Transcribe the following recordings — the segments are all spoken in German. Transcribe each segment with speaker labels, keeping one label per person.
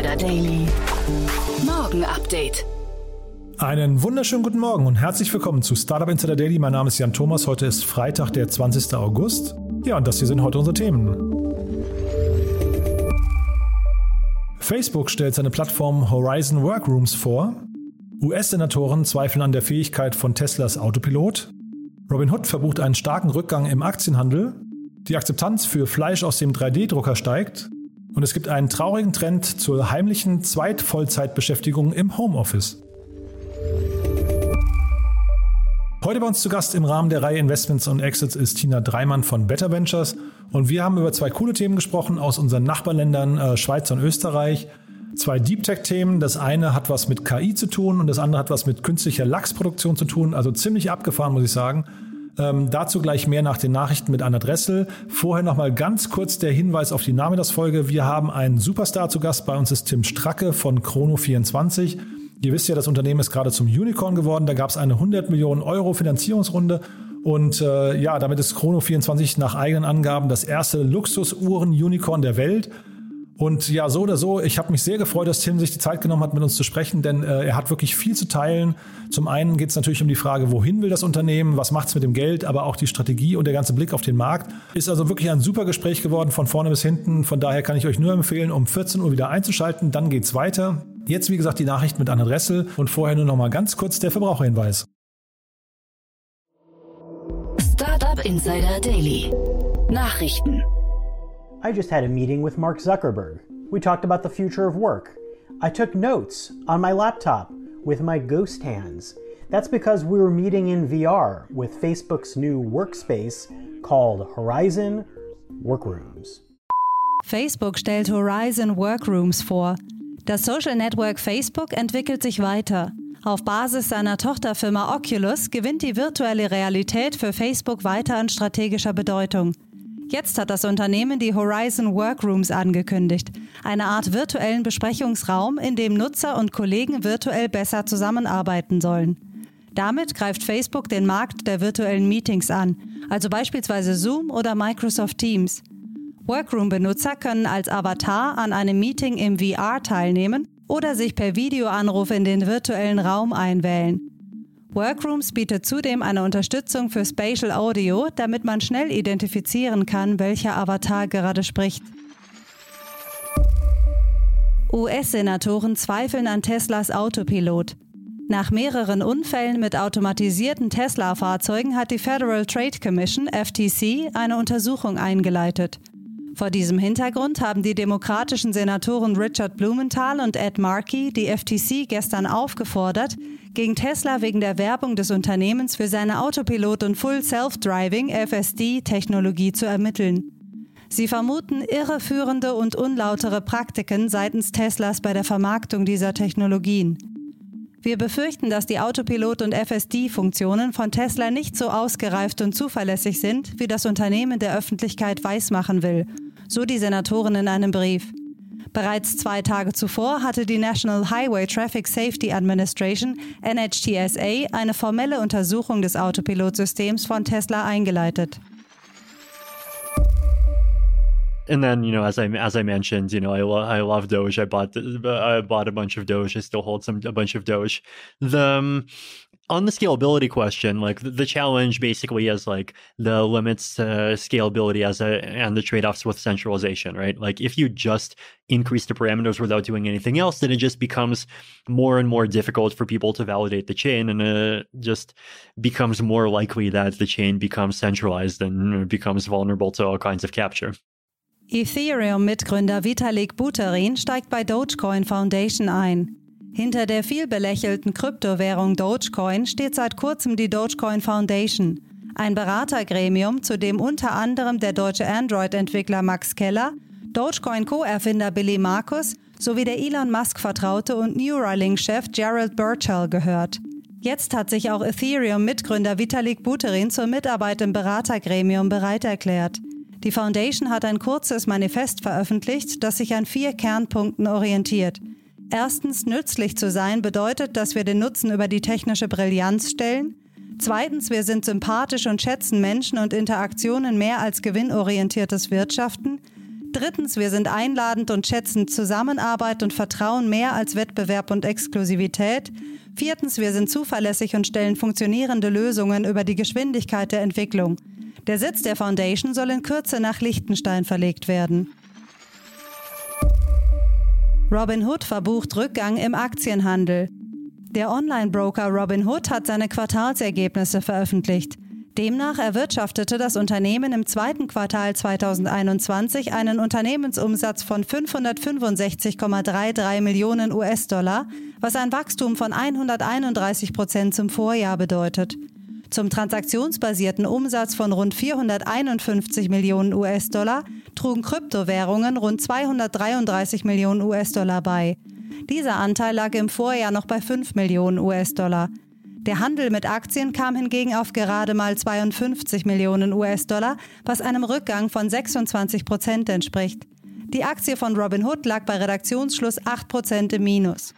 Speaker 1: Insider Daily. Morgen Update.
Speaker 2: Einen wunderschönen guten Morgen und herzlich willkommen zu Startup Insider Daily. Mein Name ist Jan Thomas. Heute ist Freitag, der 20. August. Ja, und das hier sind heute unsere Themen. Facebook stellt seine Plattform Horizon Workrooms vor. US-Senatoren zweifeln an der Fähigkeit von Teslas Autopilot. Robinhood verbucht einen starken Rückgang im Aktienhandel. Die Akzeptanz für Fleisch aus dem 3D-Drucker steigt. Und es gibt einen traurigen Trend zur heimlichen Zweitvollzeitbeschäftigung im Homeoffice. Heute bei uns zu Gast im Rahmen der Reihe Investments und Exits ist Tina Dreimann von Better Ventures und wir haben über zwei coole Themen gesprochen aus unseren Nachbarländern äh, Schweiz und Österreich. Zwei Deep Tech-Themen. Das eine hat was mit KI zu tun und das andere hat was mit künstlicher Lachsproduktion zu tun. Also ziemlich abgefahren, muss ich sagen. Ähm, dazu gleich mehr nach den Nachrichten mit Anna Dressel. Vorher nochmal ganz kurz der Hinweis auf die Name-Das-Folge. Wir haben einen Superstar zu Gast. Bei uns ist Tim Stracke von Chrono24. Ihr wisst ja, das Unternehmen ist gerade zum Unicorn geworden. Da gab es eine 100 Millionen Euro Finanzierungsrunde. Und äh, ja, damit ist Chrono24 nach eigenen Angaben das erste Luxusuhren-Unicorn der Welt. Und ja, so oder so, ich habe mich sehr gefreut, dass Tim sich die Zeit genommen hat, mit uns zu sprechen, denn äh, er hat wirklich viel zu teilen. Zum einen geht es natürlich um die Frage, wohin will das Unternehmen, was macht es mit dem Geld, aber auch die Strategie und der ganze Blick auf den Markt. Ist also wirklich ein super Gespräch geworden, von vorne bis hinten. Von daher kann ich euch nur empfehlen, um 14 Uhr wieder einzuschalten. Dann geht's weiter. Jetzt, wie gesagt, die Nachricht mit Anna Dressel und vorher nur noch mal ganz kurz der Verbraucherhinweis.
Speaker 1: Startup Insider Daily. Nachrichten.
Speaker 3: I just had a meeting with Mark Zuckerberg. We talked about the future of work. I took notes on my laptop with my ghost hands. That's because we were meeting in VR with Facebook's new workspace called Horizon Workrooms.
Speaker 4: Facebook stellt Horizon Workrooms vor. Das Social Network Facebook entwickelt sich weiter. Auf Basis seiner Tochterfirma Oculus gewinnt die virtuelle Realität für Facebook weiter an strategischer Bedeutung. Jetzt hat das Unternehmen die Horizon Workrooms angekündigt, eine Art virtuellen Besprechungsraum, in dem Nutzer und Kollegen virtuell besser zusammenarbeiten sollen. Damit greift Facebook den Markt der virtuellen Meetings an, also beispielsweise Zoom oder Microsoft Teams. Workroom-Benutzer können als Avatar an einem Meeting im VR teilnehmen oder sich per Videoanruf in den virtuellen Raum einwählen. Workrooms bietet zudem eine Unterstützung für Spatial Audio, damit man schnell identifizieren kann, welcher Avatar gerade spricht. US-Senatoren zweifeln an Teslas Autopilot. Nach mehreren Unfällen mit automatisierten Tesla-Fahrzeugen hat die Federal Trade Commission FTC eine Untersuchung eingeleitet. Vor diesem Hintergrund haben die demokratischen Senatoren Richard Blumenthal und Ed Markey die FTC gestern aufgefordert, gegen Tesla wegen der Werbung des Unternehmens für seine Autopilot- und Full Self-Driving FSD-Technologie zu ermitteln. Sie vermuten irreführende und unlautere Praktiken seitens Teslas bei der Vermarktung dieser Technologien. Wir befürchten, dass die Autopilot- und FSD-Funktionen von Tesla nicht so ausgereift und zuverlässig sind, wie das Unternehmen der Öffentlichkeit weismachen will, so die Senatorin in einem Brief. Bereits zwei Tage zuvor hatte die National Highway Traffic Safety Administration NHTSA eine formelle Untersuchung des Autopilotsystems von Tesla eingeleitet.
Speaker 5: and then you know as i as i mentioned you know i, lo- I love doge i bought i bought a bunch of doge i still hold some a bunch of doge the um, on the scalability question like the, challenge basically is like the limits to scalability as a and the trade-offs with centralization right like if you just increase the parameters without doing anything else then it just becomes more and more difficult for people to validate the chain and it just becomes more likely that the chain becomes centralized and uh, becomes vulnerable to all kinds of capture
Speaker 4: Ethereum-Mitgründer Vitalik Buterin steigt bei Dogecoin Foundation ein. Hinter der viel belächelten Kryptowährung Dogecoin steht seit kurzem die Dogecoin Foundation, ein Beratergremium, zu dem unter anderem der deutsche Android-Entwickler Max Keller, Dogecoin Co-Erfinder Billy Markus sowie der Elon Musk-Vertraute und Neuralink-Chef Gerald Burchell gehört. Jetzt hat sich auch Ethereum-Mitgründer Vitalik Buterin zur Mitarbeit im Beratergremium bereit erklärt. Die Foundation hat ein kurzes Manifest veröffentlicht, das sich an vier Kernpunkten orientiert. Erstens, nützlich zu sein bedeutet, dass wir den Nutzen über die technische Brillanz stellen. Zweitens, wir sind sympathisch und schätzen Menschen und Interaktionen mehr als gewinnorientiertes Wirtschaften. Drittens, wir sind einladend und schätzen Zusammenarbeit und Vertrauen mehr als Wettbewerb und Exklusivität. Viertens, wir sind zuverlässig und stellen funktionierende Lösungen über die Geschwindigkeit der Entwicklung. Der Sitz der Foundation soll in Kürze nach Liechtenstein verlegt werden. Robinhood verbucht Rückgang im Aktienhandel. Der Online-Broker Robinhood hat seine Quartalsergebnisse veröffentlicht. Demnach erwirtschaftete das Unternehmen im zweiten Quartal 2021 einen Unternehmensumsatz von 565,33 Millionen US-Dollar, was ein Wachstum von 131 Prozent zum Vorjahr bedeutet. Zum transaktionsbasierten Umsatz von rund 451 Millionen US-Dollar trugen Kryptowährungen rund 233 Millionen US-Dollar bei. Dieser Anteil lag im Vorjahr noch bei 5 Millionen US-Dollar. Der Handel mit Aktien kam hingegen auf gerade mal 52 Millionen US-Dollar, was einem Rückgang von 26 Prozent entspricht. Die Aktie von Robinhood lag bei Redaktionsschluss 8 Prozent im Minus.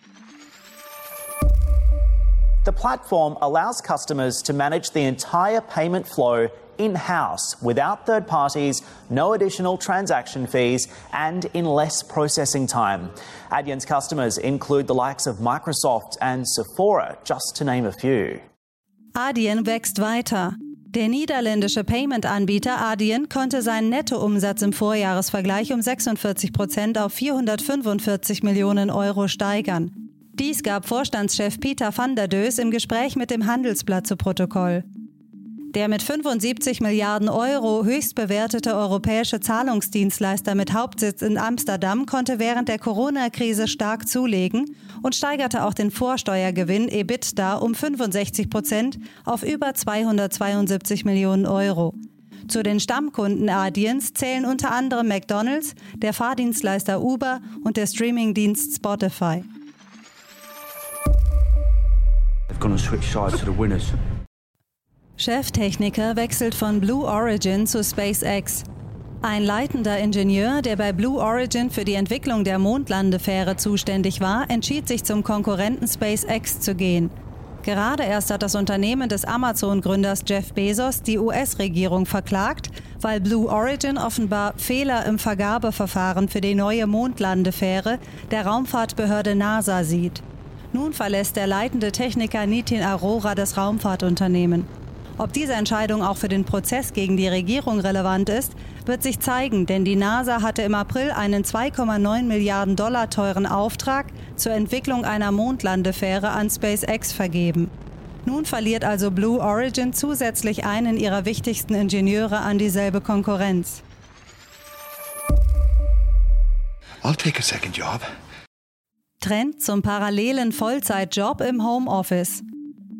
Speaker 6: The platform allows customers to manage the entire payment flow in house without third parties, no additional transaction fees, and in less processing time. Adyen's customers include the likes of Microsoft and Sephora, just to name a few.
Speaker 4: Adyen wächst weiter. Der niederländische Payment-Anbieter Adyen konnte seinen Nettoumsatz im Vorjahresvergleich um 46 Prozent auf 445 Millionen Euro steigern. Dies gab Vorstandschef Peter van der Dös im Gespräch mit dem Handelsblatt zu Protokoll. Der mit 75 Milliarden Euro höchst bewertete europäische Zahlungsdienstleister mit Hauptsitz in Amsterdam konnte während der Corona-Krise stark zulegen und steigerte auch den Vorsteuergewinn EBITDA um 65 Prozent auf über 272 Millionen Euro. Zu den Stammkunden Adiens zählen unter anderem McDonald's, der Fahrdienstleister Uber und der Streamingdienst Spotify.
Speaker 7: Gonna switch sides to the winners.
Speaker 4: Cheftechniker wechselt von Blue Origin zu SpaceX. Ein leitender Ingenieur, der bei Blue Origin für die Entwicklung der Mondlandefähre zuständig war, entschied sich zum Konkurrenten SpaceX zu gehen. Gerade erst hat das Unternehmen des Amazon-Gründers Jeff Bezos die US-Regierung verklagt, weil Blue Origin offenbar Fehler im Vergabeverfahren für die neue Mondlandefähre der Raumfahrtbehörde NASA sieht. Nun verlässt der leitende Techniker Nitin Arora das Raumfahrtunternehmen. Ob diese Entscheidung auch für den Prozess gegen die Regierung relevant ist, wird sich zeigen, denn die NASA hatte im April einen 2,9 Milliarden Dollar teuren Auftrag zur Entwicklung einer Mondlandefähre an SpaceX vergeben. Nun verliert also Blue Origin zusätzlich einen ihrer wichtigsten Ingenieure an dieselbe Konkurrenz.
Speaker 8: I'll take a second job.
Speaker 4: Trend zum parallelen Vollzeitjob im Homeoffice.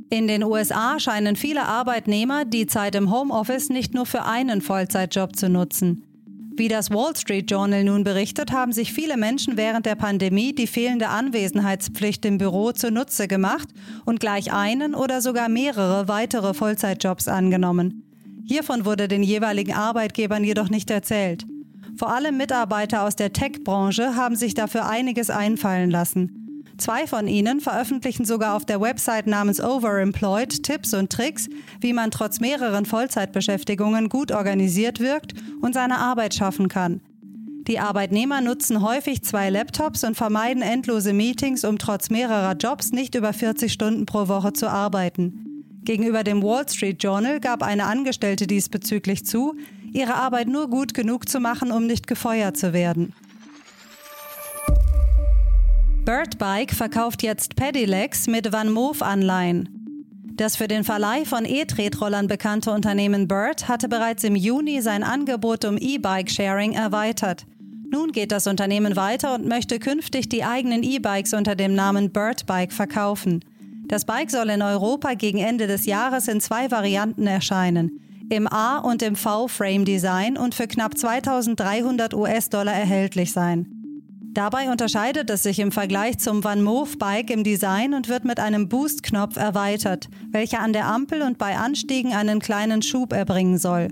Speaker 4: In den USA scheinen viele Arbeitnehmer die Zeit im Homeoffice nicht nur für einen Vollzeitjob zu nutzen. Wie das Wall Street Journal nun berichtet, haben sich viele Menschen während der Pandemie die fehlende Anwesenheitspflicht im Büro zunutze gemacht und gleich einen oder sogar mehrere weitere Vollzeitjobs angenommen. Hiervon wurde den jeweiligen Arbeitgebern jedoch nicht erzählt. Vor allem Mitarbeiter aus der Tech-Branche haben sich dafür einiges einfallen lassen. Zwei von ihnen veröffentlichen sogar auf der Website namens Overemployed Tipps und Tricks, wie man trotz mehreren Vollzeitbeschäftigungen gut organisiert wirkt und seine Arbeit schaffen kann. Die Arbeitnehmer nutzen häufig zwei Laptops und vermeiden endlose Meetings, um trotz mehrerer Jobs nicht über 40 Stunden pro Woche zu arbeiten. Gegenüber dem Wall Street Journal gab eine Angestellte diesbezüglich zu, ihre Arbeit nur gut genug zu machen, um nicht gefeuert zu werden. Bird Bike verkauft jetzt Pedelecs mit Van Moof Anleihen. Das für den Verleih von E-Tretrollern bekannte Unternehmen Bird hatte bereits im Juni sein Angebot um E-Bike-Sharing erweitert. Nun geht das Unternehmen weiter und möchte künftig die eigenen E-Bikes unter dem Namen Bird Bike verkaufen. Das Bike soll in Europa gegen Ende des Jahres in zwei Varianten erscheinen im A- und im V-Frame-Design und für knapp 2300 US-Dollar erhältlich sein. Dabei unterscheidet es sich im Vergleich zum Van Moof Bike im Design und wird mit einem Boost-Knopf erweitert, welcher an der Ampel und bei Anstiegen einen kleinen Schub erbringen soll.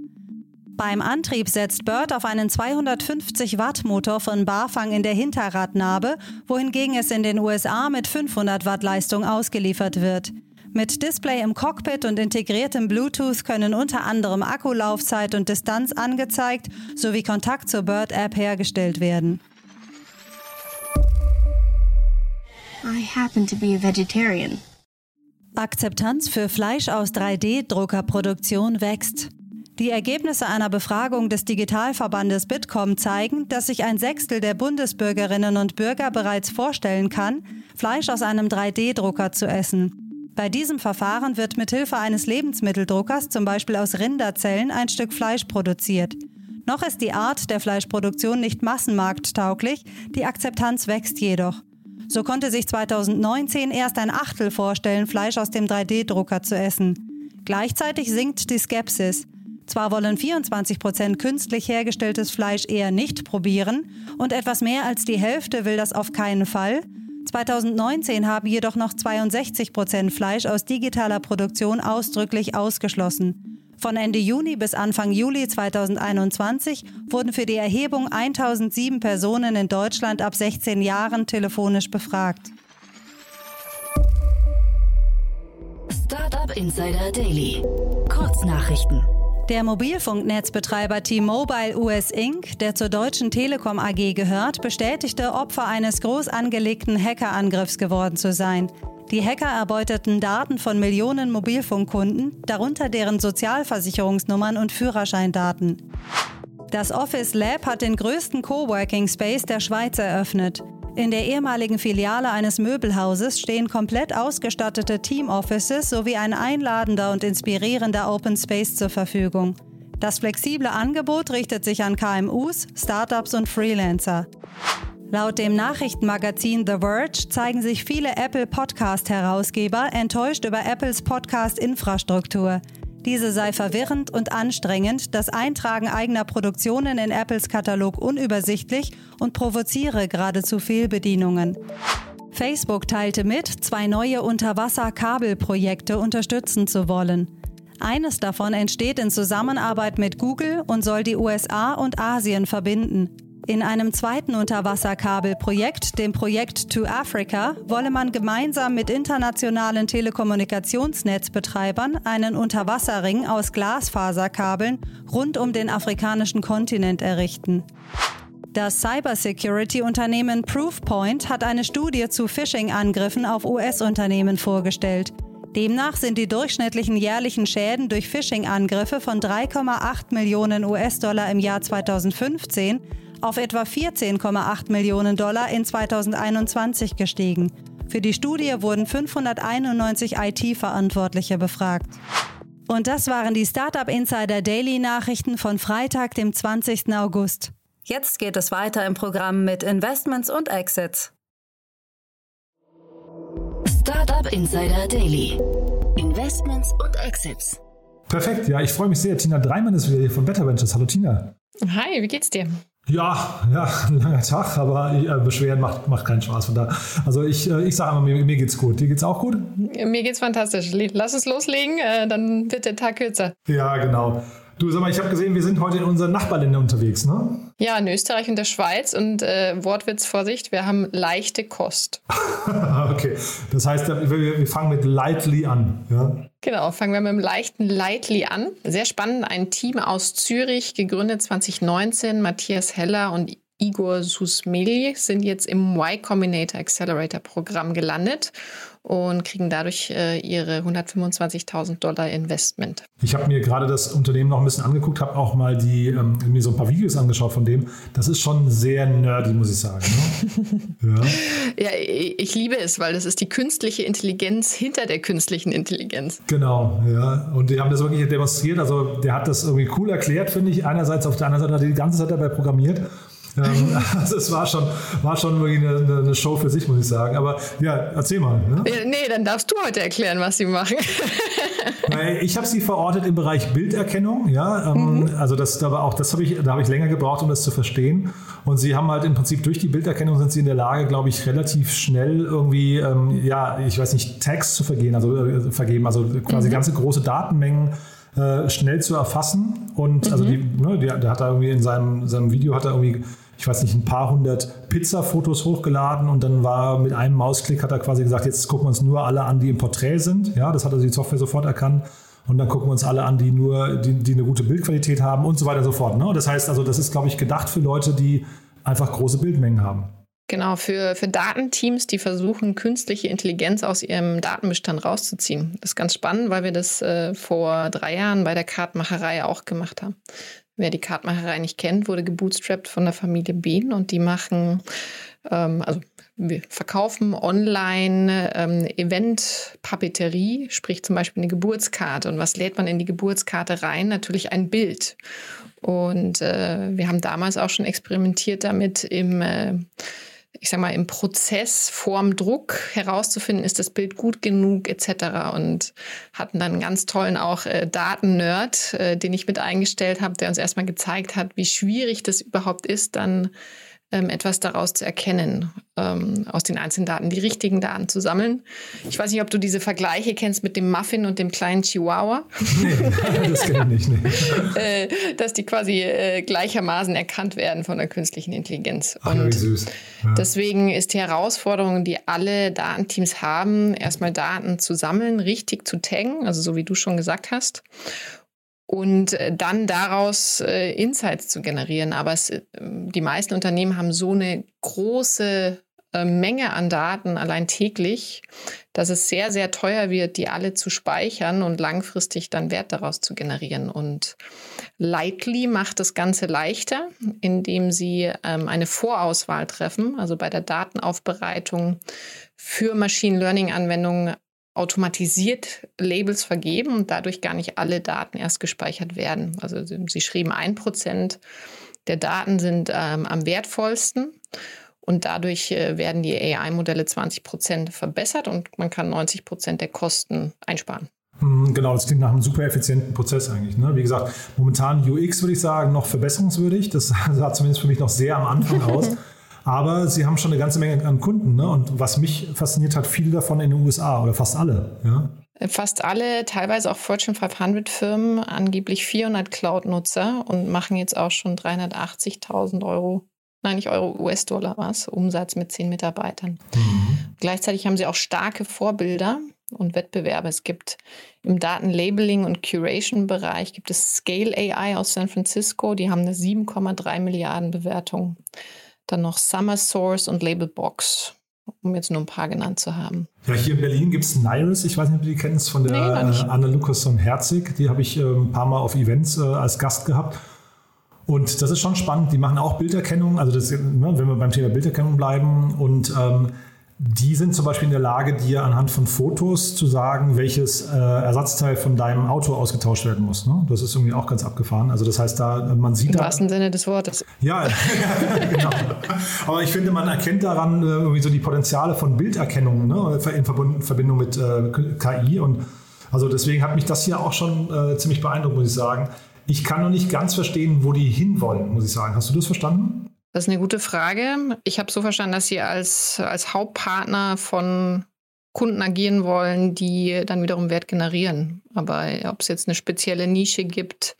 Speaker 4: Beim Antrieb setzt Bird auf einen 250 Watt Motor von Bafang in der Hinterradnabe, wohingegen es in den USA mit 500 Watt Leistung ausgeliefert wird. Mit Display im Cockpit und integriertem Bluetooth können unter anderem Akkulaufzeit und Distanz angezeigt sowie Kontakt zur Bird-App hergestellt werden.
Speaker 9: I happen to be a vegetarian.
Speaker 4: Akzeptanz für Fleisch aus 3D-Druckerproduktion wächst. Die Ergebnisse einer Befragung des Digitalverbandes Bitkom zeigen, dass sich ein Sechstel der Bundesbürgerinnen und Bürger bereits vorstellen kann, Fleisch aus einem 3D-Drucker zu essen. Bei diesem Verfahren wird mithilfe eines Lebensmitteldruckers, zum Beispiel aus Rinderzellen, ein Stück Fleisch produziert. Noch ist die Art der Fleischproduktion nicht massenmarkttauglich, die Akzeptanz wächst jedoch. So konnte sich 2019 erst ein Achtel vorstellen, Fleisch aus dem 3D-Drucker zu essen. Gleichzeitig sinkt die Skepsis. Zwar wollen 24 Prozent künstlich hergestelltes Fleisch eher nicht probieren und etwas mehr als die Hälfte will das auf keinen Fall. 2019 haben jedoch noch 62 Prozent Fleisch aus digitaler Produktion ausdrücklich ausgeschlossen. Von Ende Juni bis Anfang Juli 2021 wurden für die Erhebung 1007 Personen in Deutschland ab 16 Jahren telefonisch befragt.
Speaker 1: Startup Insider Daily. Kurznachrichten.
Speaker 4: Der Mobilfunknetzbetreiber T-Mobile US Inc., der zur Deutschen Telekom AG gehört, bestätigte, Opfer eines groß angelegten Hackerangriffs geworden zu sein. Die Hacker erbeuteten Daten von Millionen Mobilfunkkunden, darunter deren Sozialversicherungsnummern und Führerscheindaten. Das Office Lab hat den größten Coworking Space der Schweiz eröffnet. In der ehemaligen Filiale eines Möbelhauses stehen komplett ausgestattete Team-Offices sowie ein einladender und inspirierender Open Space zur Verfügung. Das flexible Angebot richtet sich an KMUs, Startups und Freelancer. Laut dem Nachrichtenmagazin The Verge zeigen sich viele Apple Podcast-Herausgeber enttäuscht über Apples Podcast-Infrastruktur. Diese sei verwirrend und anstrengend, das Eintragen eigener Produktionen in Apples Katalog unübersichtlich und provoziere geradezu Fehlbedienungen. Facebook teilte mit, zwei neue Unterwasserkabelprojekte unterstützen zu wollen. Eines davon entsteht in Zusammenarbeit mit Google und soll die USA und Asien verbinden. In einem zweiten Unterwasserkabelprojekt, dem Projekt To Africa, wolle man gemeinsam mit internationalen Telekommunikationsnetzbetreibern einen Unterwasserring aus Glasfaserkabeln rund um den afrikanischen Kontinent errichten. Das Cybersecurity-Unternehmen Proofpoint hat eine Studie zu Phishing-Angriffen auf US-Unternehmen vorgestellt. Demnach sind die durchschnittlichen jährlichen Schäden durch Phishing-Angriffe von 3,8 Millionen US-Dollar im Jahr 2015 auf etwa 14,8 Millionen Dollar in 2021 gestiegen. Für die Studie wurden 591 IT-Verantwortliche befragt. Und das waren die Startup Insider Daily Nachrichten von Freitag, dem 20. August. Jetzt geht es weiter im Programm mit Investments und Exits.
Speaker 1: Startup Insider Daily. Investments und Exits.
Speaker 2: Perfekt, ja, ich freue mich sehr. Tina Dreimann ist wieder hier von Better Ventures. Hallo Tina.
Speaker 10: Hi, wie geht's dir?
Speaker 2: Ja, ja, ein langer Tag, aber äh, Beschweren macht, macht keinen Spaß von da. Also ich, äh, ich sage immer, mir, mir, geht's gut. Dir geht's auch gut?
Speaker 10: Mir geht's fantastisch. Lass uns loslegen, äh, dann wird der Tag kürzer.
Speaker 2: Ja, genau. Du, sag mal, ich habe gesehen, wir sind heute in unseren Nachbarländern unterwegs, ne?
Speaker 10: Ja, in Österreich und der Schweiz und äh, Wortwitz, Vorsicht, wir haben leichte Kost.
Speaker 2: okay, das heißt, wir, wir fangen mit lightly an, ja?
Speaker 10: Genau, fangen wir mit dem leichten Lightly an. Sehr spannend, ein Team aus Zürich, gegründet 2019, Matthias Heller und Igor Susmeli sind jetzt im Y Combinator Accelerator Programm gelandet und kriegen dadurch äh, ihre 125.000 Dollar Investment.
Speaker 2: Ich habe mir gerade das Unternehmen noch ein bisschen angeguckt, habe auch mal die, ähm, mir so ein paar Videos angeschaut von dem. Das ist schon sehr nerdy, muss ich sagen.
Speaker 10: Ne? ja. ja, ich liebe es, weil das ist die künstliche Intelligenz hinter der künstlichen Intelligenz.
Speaker 2: Genau, ja. Und die haben das wirklich demonstriert. Also der hat das irgendwie cool erklärt, finde ich. Einerseits, auf der anderen Seite hat er die ganze Zeit dabei programmiert. Ähm, also es war schon, war schon wirklich eine, eine, Show für sich, muss ich sagen. Aber ja, erzähl mal. Ne?
Speaker 10: Nee, dann darfst du heute erklären, was sie machen.
Speaker 2: ich habe sie verortet im Bereich Bilderkennung, ja. Ähm, mhm. Also das, aber auch das habe ich, da habe ich länger gebraucht, um das zu verstehen. Und sie haben halt im Prinzip durch die Bilderkennung sind sie in der Lage, glaube ich, relativ schnell irgendwie, ähm, ja, ich weiß nicht, Tags zu vergehen, also äh, vergeben, also quasi mhm. ganze große Datenmengen äh, schnell zu erfassen. Und also mhm. also die, ne, der, der, hat da irgendwie in seinem, seinem Video hat er irgendwie ich weiß nicht, ein paar hundert Pizza-Fotos hochgeladen und dann war mit einem Mausklick hat er quasi gesagt, jetzt gucken wir uns nur alle an, die im Porträt sind. Ja, das hat also die Software sofort erkannt. Und dann gucken wir uns alle an, die nur, die, die eine gute Bildqualität haben und so weiter und so fort. Ne? Das heißt also, das ist, glaube ich, gedacht für Leute, die einfach große Bildmengen haben.
Speaker 10: Genau, für, für Datenteams, die versuchen, künstliche Intelligenz aus ihrem Datenbestand rauszuziehen. Das ist ganz spannend, weil wir das äh, vor drei Jahren bei der Kartmacherei auch gemacht haben. Wer die Kartmacherei nicht kennt, wurde gebootstrapped von der Familie Behn und die machen, ähm, also wir verkaufen online ähm, Event-Papeterie, sprich zum Beispiel eine Geburtskarte. Und was lädt man in die Geburtskarte rein? Natürlich ein Bild. Und äh, wir haben damals auch schon experimentiert damit im äh, ich sag mal, im Prozess vorm Druck herauszufinden, ist das Bild gut genug etc. Und hatten dann einen ganz tollen auch äh, Daten-Nerd, äh, den ich mit eingestellt habe, der uns erstmal gezeigt hat, wie schwierig das überhaupt ist, dann etwas daraus zu erkennen, ähm, aus den einzelnen Daten, die richtigen Daten zu sammeln. Ich weiß nicht, ob du diese Vergleiche kennst mit dem Muffin und dem kleinen Chihuahua.
Speaker 2: Nee, das kenne ich nicht.
Speaker 10: äh, dass die quasi äh, gleichermaßen erkannt werden von der künstlichen Intelligenz.
Speaker 2: Ach, und wie süß.
Speaker 10: Ja. deswegen ist die Herausforderung, die alle Datenteams haben, erstmal Daten zu sammeln, richtig zu taggen, also so wie du schon gesagt hast und äh, dann daraus äh, Insights zu generieren. Aber es, äh, die meisten Unternehmen haben so eine große äh, Menge an Daten allein täglich, dass es sehr, sehr teuer wird, die alle zu speichern und langfristig dann Wert daraus zu generieren. Und Lightly macht das Ganze leichter, indem sie ähm, eine Vorauswahl treffen, also bei der Datenaufbereitung für Machine Learning Anwendungen automatisiert Labels vergeben und dadurch gar nicht alle Daten erst gespeichert werden. Also sie schrieben, ein Prozent der Daten sind ähm, am wertvollsten und dadurch äh, werden die AI-Modelle 20 Prozent verbessert und man kann 90 Prozent der Kosten einsparen.
Speaker 2: Hm, genau, das klingt nach einem super effizienten Prozess eigentlich. Ne? Wie gesagt, momentan UX würde ich sagen, noch verbesserungswürdig. Das sah zumindest für mich noch sehr am Anfang aus. Aber sie haben schon eine ganze Menge an Kunden. Ne? Und was mich fasziniert hat, viele davon in den USA oder fast alle. Ja?
Speaker 10: Fast alle, teilweise auch Fortune 500 Firmen, angeblich 400 Cloud-Nutzer und machen jetzt auch schon 380.000 Euro, nein, nicht Euro, US-Dollar was, Umsatz mit 10 Mitarbeitern. Mhm. Gleichzeitig haben sie auch starke Vorbilder und Wettbewerbe. Es gibt im Datenlabeling- und Curation-Bereich gibt es Scale AI aus San Francisco, die haben eine 7,3 Milliarden Bewertung. Dann noch Summer Source und Labelbox, um jetzt nur ein paar genannt zu haben.
Speaker 2: Ja, hier in Berlin gibt es Nairis, ich weiß nicht, ob du die kennst, von der nee, äh, Anne Lukasson-Herzig. Die habe ich äh, ein paar Mal auf Events äh, als Gast gehabt. Und das ist schon spannend. Die machen auch Bilderkennung, also das, ne, wenn wir beim Thema Bilderkennung bleiben. Und ähm, die sind zum Beispiel in der Lage, dir anhand von Fotos zu sagen, welches äh, Ersatzteil von deinem Auto ausgetauscht werden muss. Ne? Das ist irgendwie auch ganz abgefahren. Also das heißt, da man sieht
Speaker 10: im
Speaker 2: da,
Speaker 10: wahrsten Sinne des Wortes.
Speaker 2: Ja, genau. Aber ich finde, man erkennt daran äh, irgendwie so die Potenziale von Bilderkennung ne? in Verbindung mit äh, KI und also deswegen hat mich das hier auch schon äh, ziemlich beeindruckt, muss ich sagen. Ich kann noch nicht ganz verstehen, wo die hinwollen, muss ich sagen. Hast du das verstanden?
Speaker 10: Das ist eine gute Frage. Ich habe so verstanden, dass Sie als, als Hauptpartner von Kunden agieren wollen, die dann wiederum Wert generieren. Aber ob es jetzt eine spezielle Nische gibt,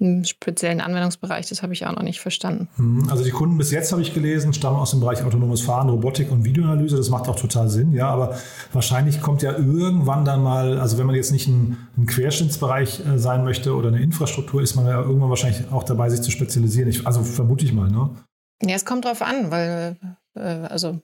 Speaker 10: einen speziellen Anwendungsbereich, das habe ich auch noch nicht verstanden.
Speaker 2: Mhm. Also die Kunden bis jetzt habe ich gelesen, stammen aus dem Bereich autonomes Fahren, Robotik und Videoanalyse. Das macht auch total Sinn, ja. Aber wahrscheinlich kommt ja irgendwann dann mal, also wenn man jetzt nicht ein, ein Querschnittsbereich äh, sein möchte oder eine Infrastruktur, ist man ja irgendwann wahrscheinlich auch dabei, sich zu spezialisieren. Ich, also vermute ich mal, ne?
Speaker 10: Ja, es kommt drauf an, weil äh, also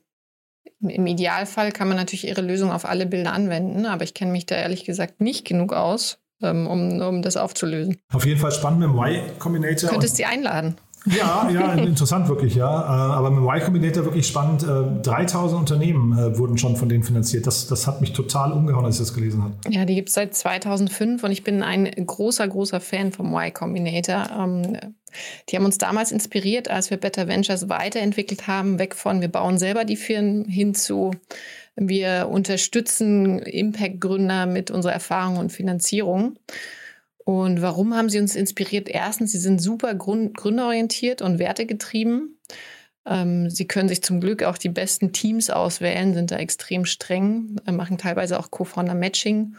Speaker 10: im Idealfall kann man natürlich ihre Lösung auf alle Bilder anwenden, aber ich kenne mich da ehrlich gesagt nicht genug aus, ähm, um, um das aufzulösen.
Speaker 2: Auf jeden Fall spannend mit dem Y-Combinator.
Speaker 10: Könntest Sie einladen.
Speaker 2: Ja, ja, interessant wirklich, ja. Äh, aber mit dem Y Combinator wirklich spannend. 3000 äh, Unternehmen äh, wurden schon von denen finanziert. Das, das hat mich total umgehauen, als ich das gelesen habe.
Speaker 10: Ja, die gibt es seit 2005 und ich bin ein großer, großer Fan vom Y Combinator. Ähm, die haben uns damals inspiriert, als wir Better Ventures weiterentwickelt haben, weg von wir bauen selber die Firmen hin zu wir unterstützen Impact-Gründer mit unserer Erfahrung und Finanzierung. Und warum haben sie uns inspiriert? Erstens, sie sind super gründerorientiert und wertegetrieben. Ähm, sie können sich zum Glück auch die besten Teams auswählen, sind da extrem streng, äh, machen teilweise auch Co-Founder-Matching.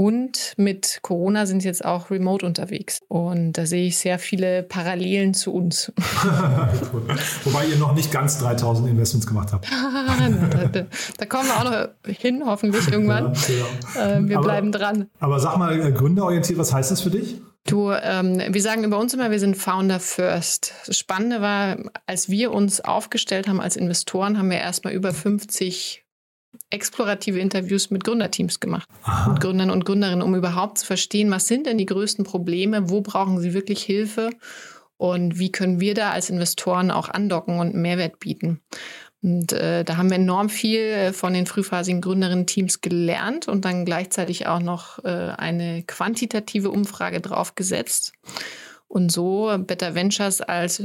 Speaker 10: Und mit Corona sind sie jetzt auch remote unterwegs. Und da sehe ich sehr viele Parallelen zu uns.
Speaker 2: Wobei ihr noch nicht ganz 3000 Investments gemacht habt.
Speaker 10: da, da, da, kommen wir auch noch hin, hoffentlich irgendwann. Ja, äh, wir aber, bleiben dran.
Speaker 2: Aber sag mal, äh, gründerorientiert, was heißt das für dich?
Speaker 10: Du, ähm, wir sagen über uns immer, wir sind Founder First. Das Spannende war, als wir uns aufgestellt haben als Investoren, haben wir erstmal über 50 explorative Interviews mit Gründerteams gemacht, Aha. mit Gründern und Gründerinnen, um überhaupt zu verstehen, was sind denn die größten Probleme, wo brauchen sie wirklich Hilfe und wie können wir da als Investoren auch andocken und Mehrwert bieten. Und äh, da haben wir enorm viel von den frühphasigen Gründerinnen-Teams gelernt und dann gleichzeitig auch noch äh, eine quantitative Umfrage draufgesetzt und so Better Ventures als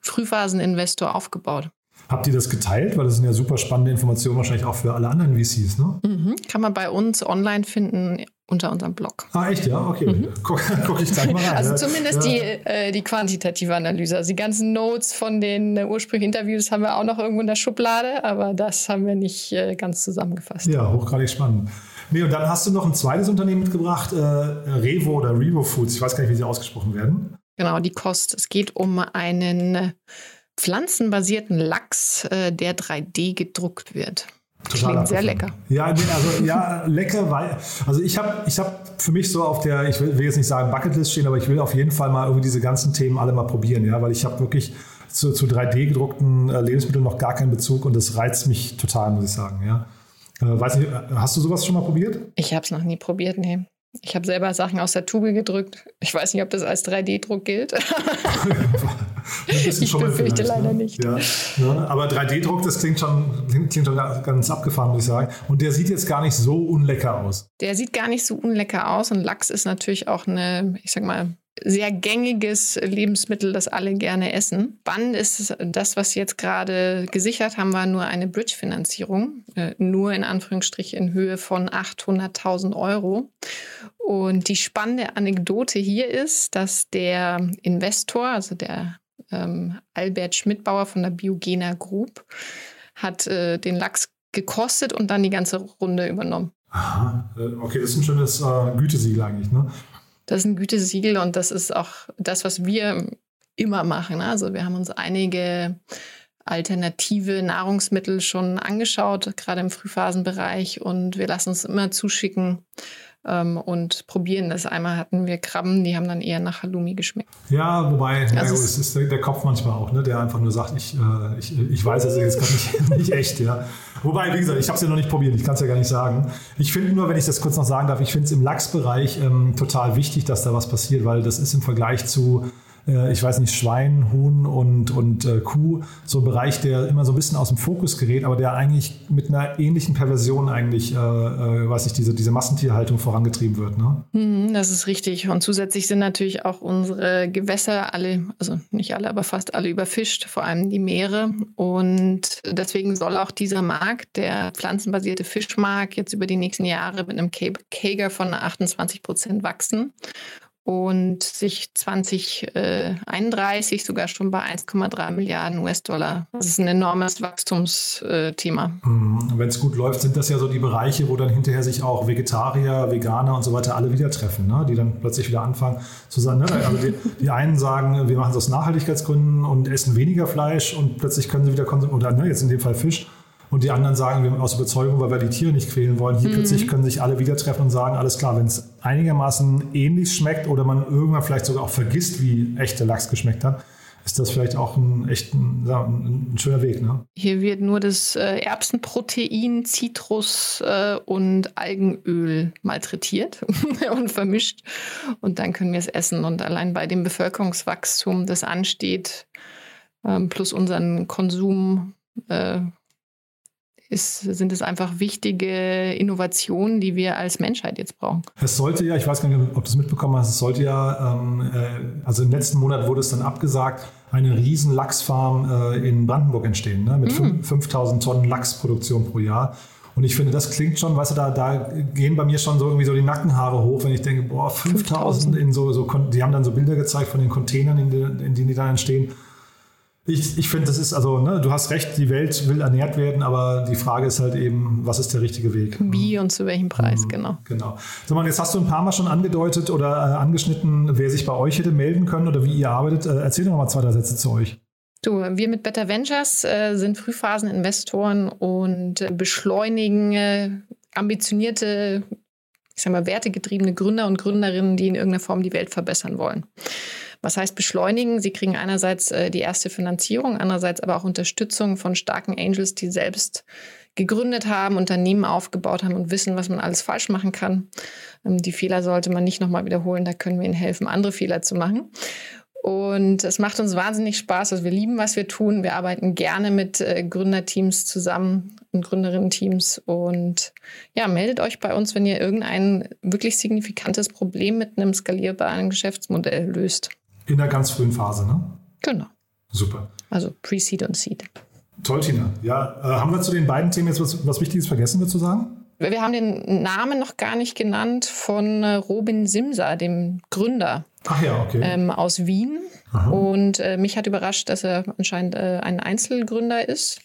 Speaker 10: Frühphaseninvestor aufgebaut.
Speaker 2: Habt ihr das geteilt? Weil das sind ja super spannende Informationen wahrscheinlich auch für alle anderen VCs, ne?
Speaker 10: Mhm. Kann man bei uns online finden unter unserem Blog.
Speaker 2: Ah, echt, ja? Okay. Mhm. Guck, guck, ich gleich mal rein.
Speaker 10: Also zumindest ja. die, äh, die quantitative Analyse. Also die ganzen Notes von den äh, ursprünglichen Interviews haben wir auch noch irgendwo in der Schublade, aber das haben wir nicht äh, ganz zusammengefasst.
Speaker 2: Ja, hochgradig spannend. Nee, und dann hast du noch ein zweites Unternehmen mitgebracht, äh, Revo oder Revo Foods. Ich weiß gar nicht, wie sie ausgesprochen werden.
Speaker 10: Genau, die Kost. Es geht um einen pflanzenbasierten Lachs, äh, der 3D gedruckt wird. Total Klingt sehr lecker.
Speaker 2: Ja, also ja, lecker, weil also ich habe ich hab für mich so auf der, ich will, will, jetzt nicht sagen Bucketlist stehen, aber ich will auf jeden Fall mal irgendwie diese ganzen Themen alle mal probieren, ja, weil ich habe wirklich zu, zu 3D gedruckten äh, Lebensmitteln noch gar keinen Bezug und das reizt mich total, muss ich sagen, ja. Äh, weiß nicht, hast du sowas schon mal probiert?
Speaker 10: Ich habe es noch nie probiert, nee. Ich habe selber Sachen aus der Tube gedrückt. Ich weiß nicht, ob das als 3D-Druck gilt. ich befürchte leider
Speaker 2: ne?
Speaker 10: nicht.
Speaker 2: Ja, ne? Aber 3D-Druck, das klingt schon, klingt schon ganz abgefahren, muss ich sagen. Und der sieht jetzt gar nicht so unlecker aus.
Speaker 10: Der sieht gar nicht so unlecker aus. Und Lachs ist natürlich auch eine, ich sag mal, sehr gängiges Lebensmittel, das alle gerne essen. Spannend ist das, was Sie jetzt gerade gesichert haben, war nur eine Bridge-Finanzierung, äh, nur in Anführungsstrichen in Höhe von 800.000 Euro. Und die spannende Anekdote hier ist, dass der Investor, also der ähm, Albert Schmidbauer von der Biogena Group, hat äh, den Lachs gekostet und dann die ganze Runde übernommen.
Speaker 2: Aha, äh, okay, das ist ein schönes äh, Gütesiegel eigentlich, ne?
Speaker 10: Das ist ein Gütesiegel und das ist auch das, was wir immer machen. Also wir haben uns einige alternative Nahrungsmittel schon angeschaut, gerade im Frühphasenbereich und wir lassen uns immer zuschicken, ähm, und probieren das. Einmal hatten wir Krabben, die haben dann eher nach Halloumi geschmeckt.
Speaker 2: Ja, wobei, also ja, es ist der, Kopf manchmal auch, ne, der einfach nur sagt, ich, äh, ich, ich weiß, es jetzt gerade nicht, nicht echt. Ja. Wobei, wie gesagt, ich habe es ja noch nicht probiert, ich kann es ja gar nicht sagen. Ich finde nur, wenn ich das kurz noch sagen darf, ich finde es im Lachsbereich ähm, total wichtig, dass da was passiert, weil das ist im Vergleich zu äh, ich weiß nicht, Schwein, Huhn und, und äh, Kuh, so ein Bereich, der immer so ein bisschen aus dem Fokus gerät, aber der eigentlich mit einer ähnlichen Perversion eigentlich, äh, äh, weiß ich, diese, diese Massentierhaltung vorangetrieben wird. Ne?
Speaker 10: Mhm, das ist richtig. Und zusätzlich sind natürlich auch unsere Gewässer alle, also nicht alle, aber fast alle überfischt, vor allem die Meere. Und deswegen soll auch dieser Markt, der pflanzenbasierte Fischmarkt, jetzt über die nächsten Jahre mit einem Kager von 28 Prozent wachsen und sich 2031 sogar schon bei 1,3 Milliarden US-Dollar. Das ist ein enormes Wachstumsthema.
Speaker 2: Mhm. Wenn es gut läuft, sind das ja so die Bereiche, wo dann hinterher sich auch Vegetarier, Veganer und so weiter alle wieder treffen, ne? die dann plötzlich wieder anfangen zu sagen, ne? also die, die, einen sagen, wir machen es aus Nachhaltigkeitsgründen und essen weniger Fleisch und plötzlich können sie wieder konsumieren, oder ne, jetzt in dem Fall Fisch und die anderen sagen, wir aus Überzeugung, weil wir die Tiere nicht quälen wollen. Hier mhm. plötzlich können sich alle wieder treffen und sagen, alles klar, wenn es einigermaßen ähnlich schmeckt oder man irgendwann vielleicht sogar auch vergisst, wie echter Lachs geschmeckt hat, ist das vielleicht auch ein echt ein, ein, ein schöner Weg. Ne?
Speaker 10: Hier wird nur das äh, Erbsenprotein, Zitrus äh, und Algenöl malträtiert und vermischt. Und dann können wir es essen. Und allein bei dem Bevölkerungswachstum, das ansteht, ähm, plus unseren Konsum, äh, ist, sind es einfach wichtige Innovationen, die wir als Menschheit jetzt brauchen.
Speaker 2: Es sollte ja, ich weiß gar nicht, ob du es mitbekommen hast, es sollte ja, ähm, äh, also im letzten Monat wurde es dann abgesagt, eine riesen Lachsfarm äh, in Brandenburg entstehen, ne, mit mm. 5000 Tonnen Lachsproduktion pro Jahr. Und ich finde, das klingt schon, weißt du, da, da gehen bei mir schon so irgendwie so die Nackenhaare hoch, wenn ich denke, boah, 5000 in so, so, die haben dann so Bilder gezeigt von den Containern, in, die, in denen die dann entstehen Ich, ich finde, das ist, also, ne, du hast recht, die Welt will ernährt werden, aber die Frage ist halt eben, was ist der richtige Weg?
Speaker 10: Wie und zu welchem Preis, mhm, genau.
Speaker 2: Genau. So, man, jetzt hast du ein paar Mal schon angedeutet oder äh, angeschnitten, wer sich bei euch hätte melden können oder wie ihr arbeitet. Äh, erzähl doch mal zwei, drei Sätze zu euch.
Speaker 10: Du, wir mit Better Ventures äh, sind Frühphaseninvestoren und äh, beschleunigen äh, ambitionierte, ich sag mal, wertegetriebene Gründer und Gründerinnen, die in irgendeiner Form die Welt verbessern wollen. Was heißt beschleunigen? Sie kriegen einerseits äh, die erste Finanzierung, andererseits aber auch Unterstützung von starken Angels, die selbst gegründet haben, Unternehmen aufgebaut haben und wissen, was man alles falsch machen kann. Ähm, die Fehler sollte man nicht nochmal wiederholen. Da können wir ihnen helfen, andere Fehler zu machen. Und es macht uns wahnsinnig Spaß. Also wir lieben, was wir tun. Wir arbeiten gerne mit äh, Gründerteams zusammen und Gründerinnen-Teams. Und ja, meldet euch bei uns, wenn ihr irgendein wirklich signifikantes Problem mit einem skalierbaren Geschäftsmodell löst.
Speaker 2: In der ganz frühen Phase, ne?
Speaker 10: Genau.
Speaker 2: Super.
Speaker 10: Also Pre-Seed und Seed.
Speaker 2: Toll, Tina. Ja, äh, haben wir zu den beiden Themen jetzt was, was Wichtiges vergessen, würdest du sagen?
Speaker 10: Wir haben den Namen noch gar nicht genannt von äh, Robin Simser, dem Gründer
Speaker 2: Ach ja, okay.
Speaker 10: ähm, aus Wien. Aha. Und äh, mich hat überrascht, dass er anscheinend äh, ein Einzelgründer ist,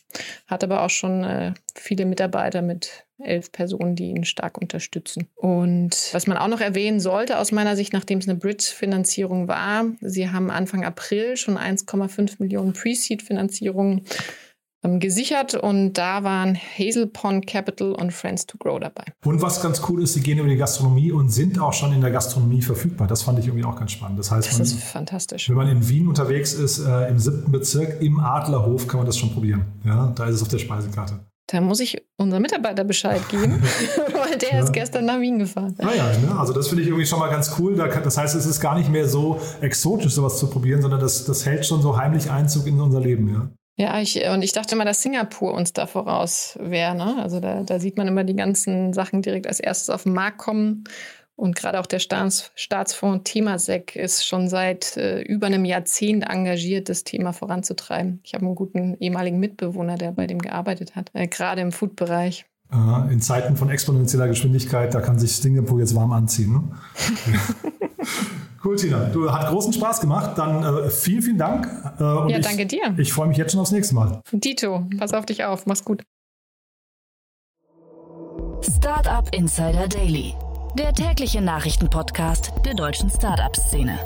Speaker 10: hat aber auch schon äh, viele Mitarbeiter mit elf Personen, die ihn stark unterstützen. Und was man auch noch erwähnen sollte, aus meiner Sicht, nachdem es eine Bridge-Finanzierung war, sie haben Anfang April schon 1,5 Millionen Pre-Seed-Finanzierungen ähm, gesichert und da waren Hazel Pond Capital und Friends to Grow dabei.
Speaker 2: Und was ganz cool ist, sie gehen über die Gastronomie und sind auch schon in der Gastronomie verfügbar. Das fand ich irgendwie auch ganz spannend. Das heißt,
Speaker 10: das
Speaker 2: man,
Speaker 10: ist fantastisch.
Speaker 2: Wenn man in Wien unterwegs ist, äh, im siebten Bezirk, im Adlerhof, kann man das schon probieren. Ja, da ist es auf der Speisekarte.
Speaker 10: Da muss ich unserem Mitarbeiter Bescheid geben, weil der ja. ist gestern nach Wien gefahren.
Speaker 2: Naja, ah ne? also das finde ich irgendwie schon mal ganz cool. Das heißt, es ist gar nicht mehr so exotisch, sowas zu probieren, sondern das, das hält schon so heimlich Einzug in unser Leben. Ja.
Speaker 10: Ja, ich, und ich dachte mal, dass Singapur uns da voraus wäre. Ne? Also da, da sieht man immer die ganzen Sachen direkt als erstes auf den Markt kommen. Und gerade auch der Staats, Staatsfonds Themasec ist schon seit äh, über einem Jahrzehnt engagiert, das Thema voranzutreiben. Ich habe einen guten ehemaligen Mitbewohner, der bei dem gearbeitet hat, äh, gerade im Food-Bereich.
Speaker 2: In Zeiten von exponentieller Geschwindigkeit, da kann sich Singapur jetzt warm anziehen. Ne? cool, Tina. Du hat großen Spaß gemacht. Dann äh, vielen, vielen Dank.
Speaker 10: Äh, ja, ich, danke dir.
Speaker 2: Ich freue mich jetzt schon aufs nächste Mal.
Speaker 10: Dito, pass auf dich auf. Mach's gut.
Speaker 1: Startup Insider Daily, der tägliche Nachrichtenpodcast der deutschen Startup-Szene.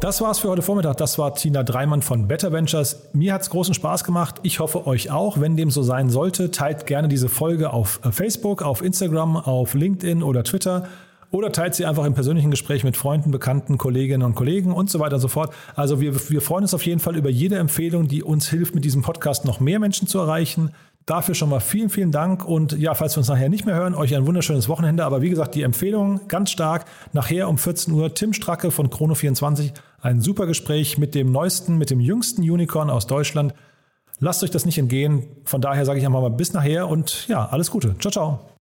Speaker 2: Das war's für heute Vormittag. Das war Tina Dreimann von Better Ventures. Mir hat's großen Spaß gemacht. Ich hoffe euch auch. Wenn dem so sein sollte, teilt gerne diese Folge auf äh, Facebook, auf Instagram, auf LinkedIn oder Twitter. Oder teilt sie einfach im persönlichen Gespräch mit Freunden, Bekannten, Kolleginnen und Kollegen und so weiter und so fort. Also wir, wir freuen uns auf jeden Fall über jede Empfehlung, die uns hilft, mit diesem Podcast noch mehr Menschen zu erreichen. Dafür schon mal vielen, vielen Dank. Und ja, falls wir uns nachher nicht mehr hören, euch ein wunderschönes Wochenende. Aber wie gesagt, die Empfehlung ganz stark. Nachher um 14 Uhr Tim Stracke von Chrono24. Ein super Gespräch mit dem neuesten, mit dem jüngsten Unicorn aus Deutschland. Lasst euch das nicht entgehen. Von daher sage ich einfach mal bis nachher und ja, alles Gute. Ciao, ciao.